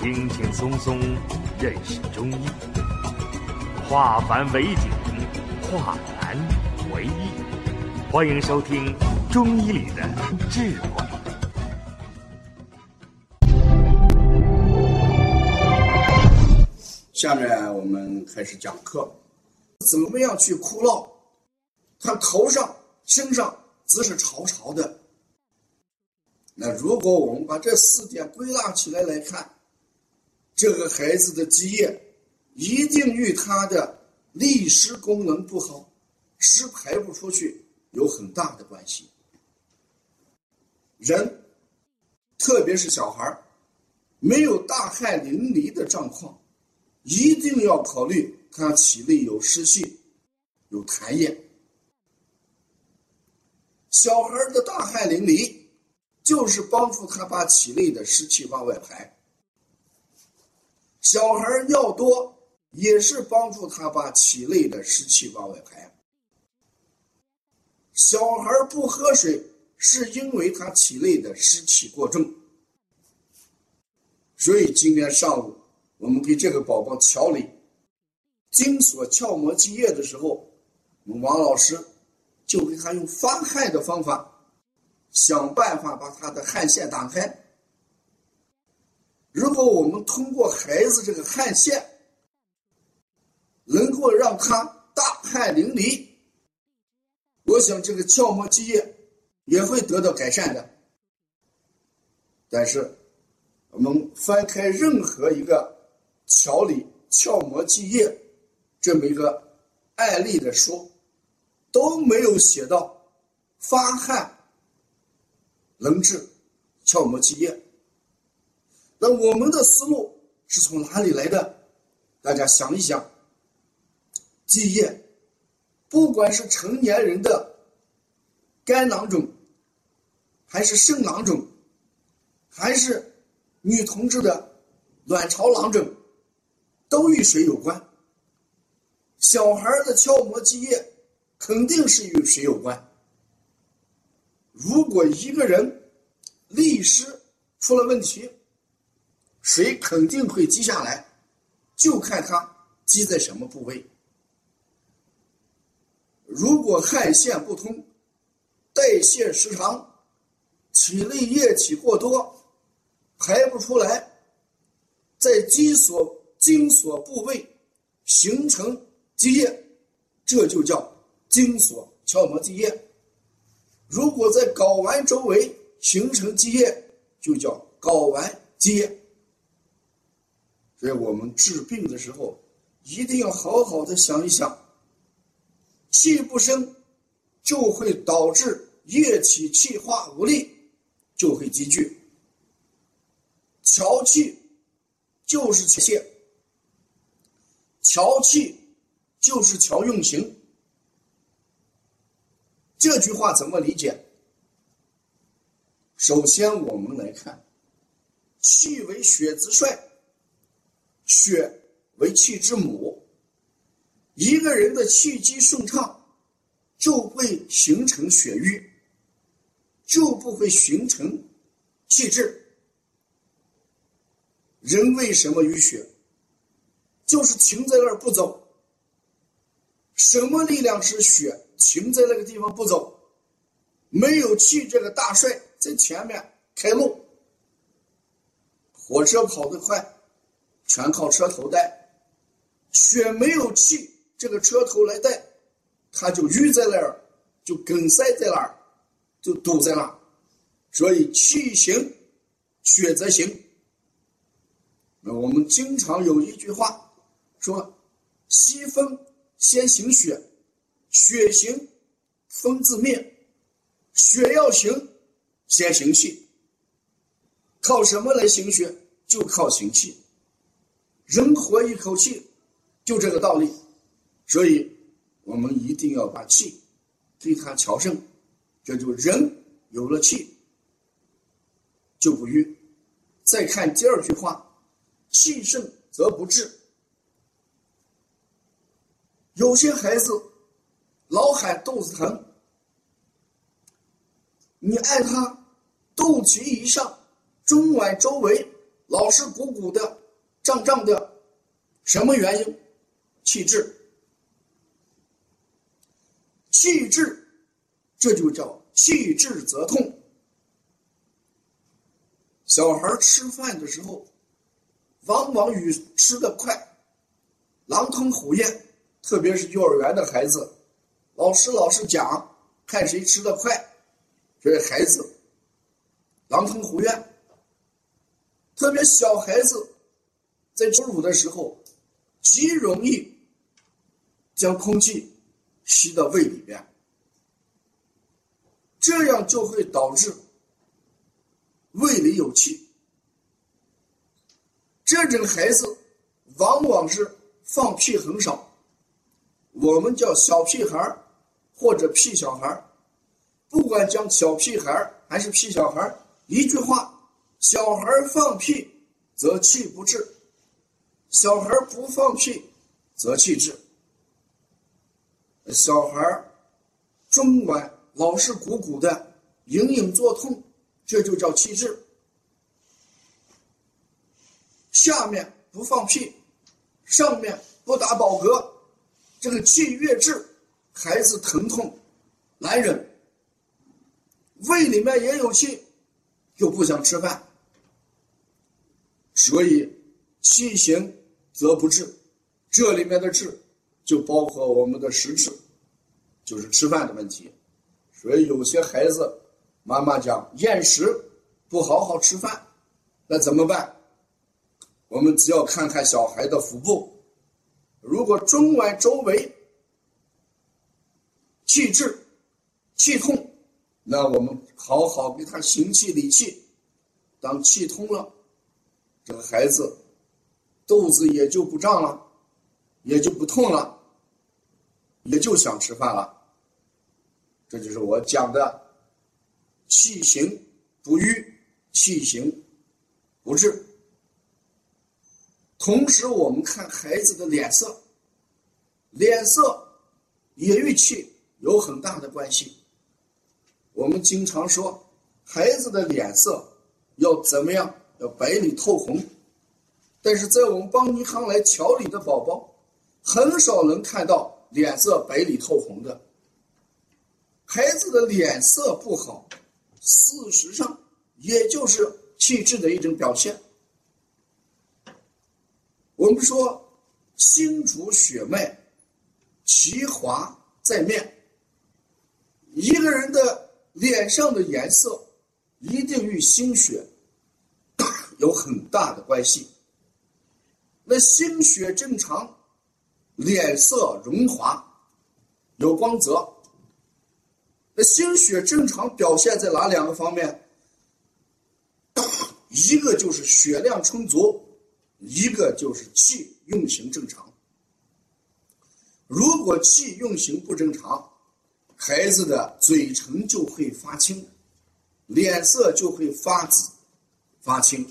轻轻松松认识中医，化繁为简，化难为易。欢迎收听《中医里的智慧》。下面我们开始讲课，怎么样去哭闹？他头上、身上只是潮潮的。那如果我们把这四点归纳起来来看，这个孩子的积液一定与他的利湿功能不好，湿排不出去有很大的关系。人，特别是小孩没有大汗淋漓的状况。一定要考虑他体内有湿气，有痰液。小孩的大汗淋漓，就是帮助他把体内的湿气往外排。小孩尿多，也是帮助他把体内的湿气往外排。小孩不喝水，是因为他体内的湿气过重。所以今天上午。我们给这个宝宝调理精索鞘膜积液的时候，我们王老师就给他用发汗的方法，想办法把他的汗腺打开。如果我们通过孩子这个汗腺，能够让他大汗淋漓，我想这个鞘膜积液也会得到改善的。但是，我们翻开任何一个。调理鞘膜积液这么一个案例的书都没有写到发汗能治鞘膜积液。那我们的思路是从哪里来的？大家想一想，积液，不管是成年人的肝囊肿，还是肾囊肿，还是女同志的卵巢囊肿。都与水有关。小孩的鞘膜积液肯定是与水有关。如果一个人利湿出了问题，水肯定会积下来，就看它积在什么部位。如果汗腺不通，代谢失常，体内液体过多，排不出来，在积所。精索部位形成积液，这就叫精索鞘膜积液。如果在睾丸周围形成积液，就叫睾丸积液。所以我们治病的时候，一定要好好的想一想，气不生，就会导致液体气化无力，就会积聚。调气就是气泄。调气就是调用型。这句话怎么理解？首先，我们来看，气为血之帅，血为气之母。一个人的气机顺畅，就会形成血瘀，就不会形成气滞。人为什么淤血？就是停在那儿不走。什么力量是血停在那个地方不走？没有气，这个大帅在前面开路。火车跑得快，全靠车头带。血没有气，这个车头来带，它就淤在那儿，就梗塞在那儿，就堵在那儿。所以气行，血则行。那我们经常有一句话。说，西风先行血，血行风自灭，血要行先行气。靠什么来行血？就靠行气。人活一口气，就这个道理。所以，我们一定要把气给它调盛，这就人有了气就不郁。再看第二句话，气盛则不治。有些孩子老喊肚子疼，你按他肚脐以上、中脘周围老是鼓鼓的、胀胀的，什么原因？气滞。气滞，这就叫气滞则痛。小孩吃饭的时候，往往与吃的快，狼吞虎咽，特别是幼儿园的孩子，老师老是讲，看谁吃的快，这孩子狼吞虎咽。特别小孩子在哺乳的时候，极容易将空气吸到胃里边，这样就会导致。胃里有气，这种孩子往往是放屁很少，我们叫小屁孩或者屁小孩不管讲小屁孩还是屁小孩一句话，小孩放屁则气不滞，小孩不放屁则气滞。小孩中脘老是鼓鼓的，隐隐作痛。这就叫气滞。下面不放屁，上面不打饱嗝，这个气越滞，孩子疼痛难忍，胃里面也有气，又不想吃饭，所以气行则不治。这里面的治，就包括我们的食治，就是吃饭的问题。所以有些孩子。妈妈讲厌食，不好好吃饭，那怎么办？我们只要看看小孩的腹部，如果中脘周围气滞、气痛，那我们好好给他行气理气。当气通了，这个孩子肚子也就不胀了，也就不痛了，也就想吃饭了。这就是我讲的。气行不瘀，气行不滞。同时，我们看孩子的脸色，脸色也与气有很大的关系。我们经常说，孩子的脸色要怎么样？要白里透红。但是在我们邦尼康来调理的宝宝，很少能看到脸色白里透红的。孩子的脸色不好。事实上，也就是气滞的一种表现。我们说，心主血脉，其华在面。一个人的脸上的颜色，一定与心血 有很大的关系。那心血正常，脸色荣华，有光泽。那心血正常表现在哪两个方面？一个就是血量充足，一个就是气运行正常。如果气运行不正常，孩子的嘴唇就会发青，脸色就会发紫、发青。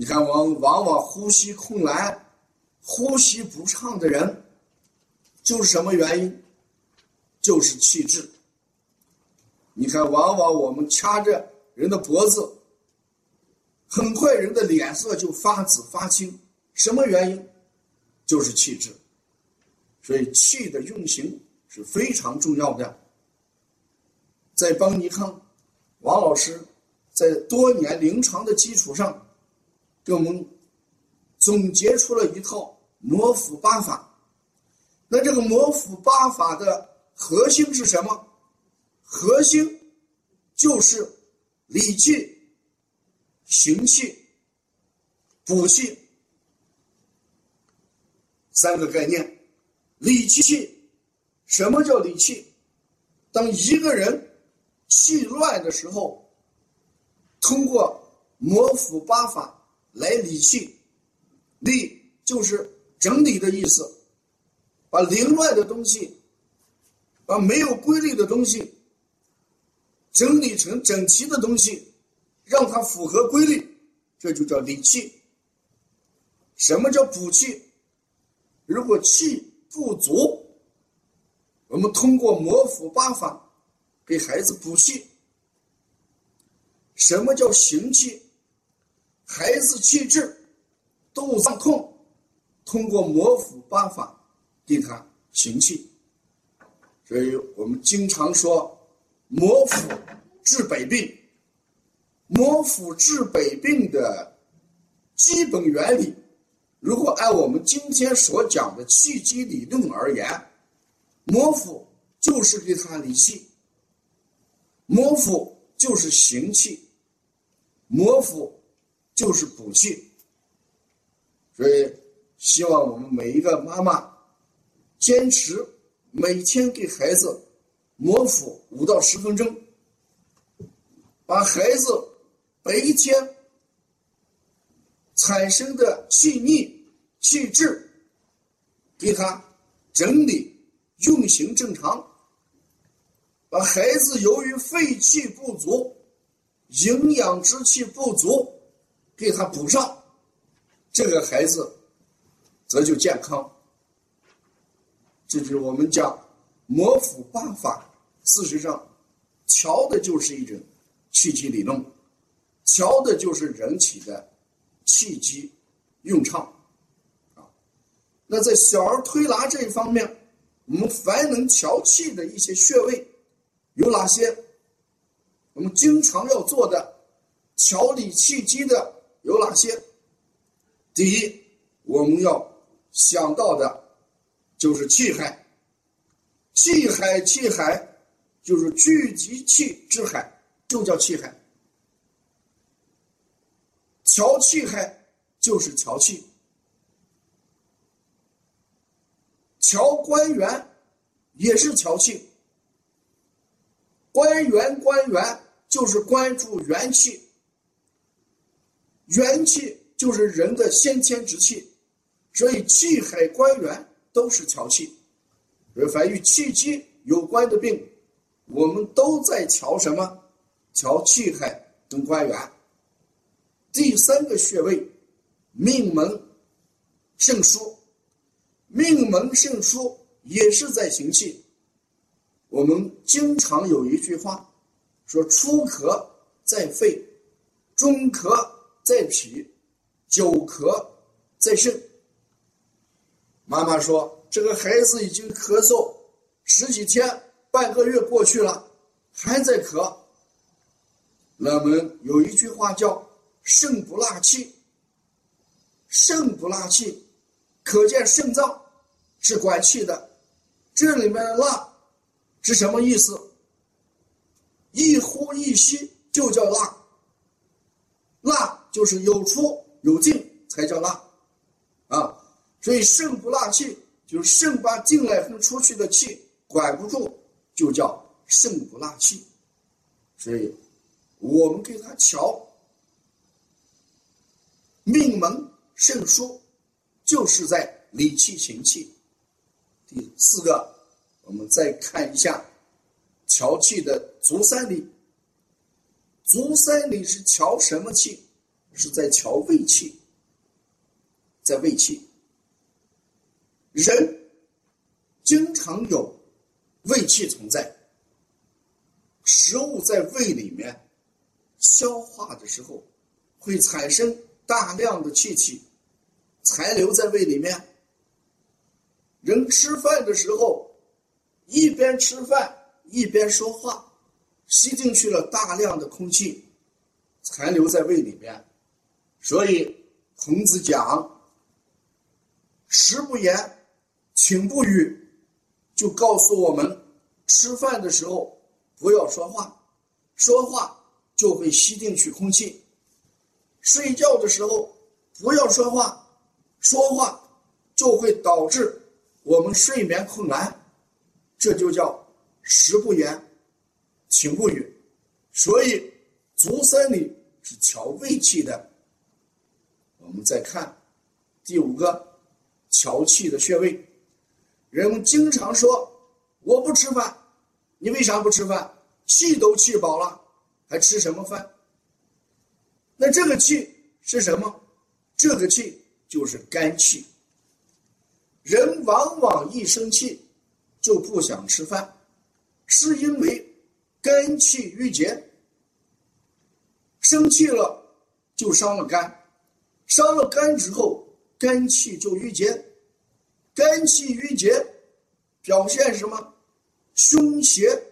你看，往往往呼吸困难、呼吸不畅的人，就是什么原因？就是气滞。你看，往往我们掐着人的脖子，很快人的脸色就发紫发青，什么原因？就是气滞。所以气的运行是非常重要的。在邦尼康，王老师在多年临床的基础上，给我们总结出了一套摩腹八法。那这个摩腹八法的核心是什么？核心就是理气、行气、补气三个概念。理气，什么叫理气？当一个人气乱的时候，通过摩腹八法来理气。理就是整理的意思，把凌乱的东西，把没有规律的东西。整理成整齐的东西，让它符合规律，这就叫理气。什么叫补气？如果气不足，我们通过摩腹八法给孩子补气。什么叫行气？孩子气滞、肚子痛，通过摩腹办法给他行气。所以我们经常说，摩腹治百病。摩腹治百病的基本原理，如果按我们今天所讲的气机理论而言，摩腹就是给他理气，摩腹就是行气，摩腹就是补气。所以，希望我们每一个妈妈坚持每天给孩子摩腹五到十分钟，把孩子。白天产生的气逆、气滞，给他整理运行正常，把孩子由于肺气不足、营养之气不足，给他补上，这个孩子则就健康。这就是我们讲摩腹八法，事实上，调的就是一种气机理论。调的就是人体的气机用畅啊。那在小儿推拿这一方面，我们凡能调气的一些穴位有哪些？我们经常要做的调理气机的有哪些？第一，我们要想到的就是气海，气海，气海就是聚集气之海，就叫气海。调气海就是调气，调关元也是调气。官员，官员就是关注元气，元气就是人的先天之气，所以气海关元都是调气。而凡与气机有关的病，我们都在调什么？调气海跟关元。第三个穴位，命门肾腧，命门肾腧也是在行气。我们经常有一句话说：“初咳在肺，中咳在脾，久咳在肾。”妈妈说：“这个孩子已经咳嗽十几天、半个月过去了，还在咳。”那么有一句话叫。肾不纳气，肾不纳气，可见肾脏是管气的。这里面的纳是什么意思？一呼一吸就叫纳，纳就是有出有进才叫纳啊。所以肾不纳气，就是肾把进来和出去的气管不住，就叫肾不纳气。所以我们给他调。命门肾腧，就是在理气行气。第四个，我们再看一下调气的足三里。足三里是调什么气？是在调胃气，在胃气。人经常有胃气存在，食物在胃里面消化的时候会产生。大量的气体残留在胃里面。人吃饭的时候，一边吃饭一边说话，吸进去了大量的空气，残留在胃里面。所以孔子讲：“食不言，寝不语”，就告诉我们，吃饭的时候不要说话，说话就会吸进去空气。睡觉的时候不要说话，说话就会导致我们睡眠困难，这就叫食不言，寝不语。所以足三里是调胃气的。我们再看第五个调气的穴位。人们经常说我不吃饭，你为啥不吃饭？气都气饱了，还吃什么饭？那这个气是什么？这个气就是肝气。人往往一生气就不想吃饭，是因为肝气郁结。生气了就伤了肝，伤了肝之后，肝气就郁结，肝气郁结，表现什么？胸胁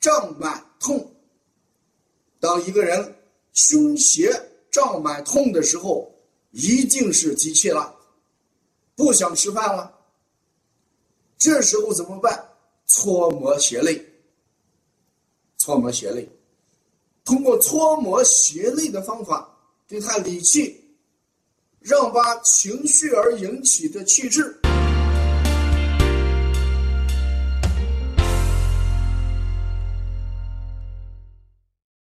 胀满痛。当一个人胸胁胀满痛的时候，一定是积气了，不想吃饭了。这时候怎么办？搓摩胁肋，搓摩胁肋，通过搓摩胁肋的方法给他理气。让把情绪而引起的气滞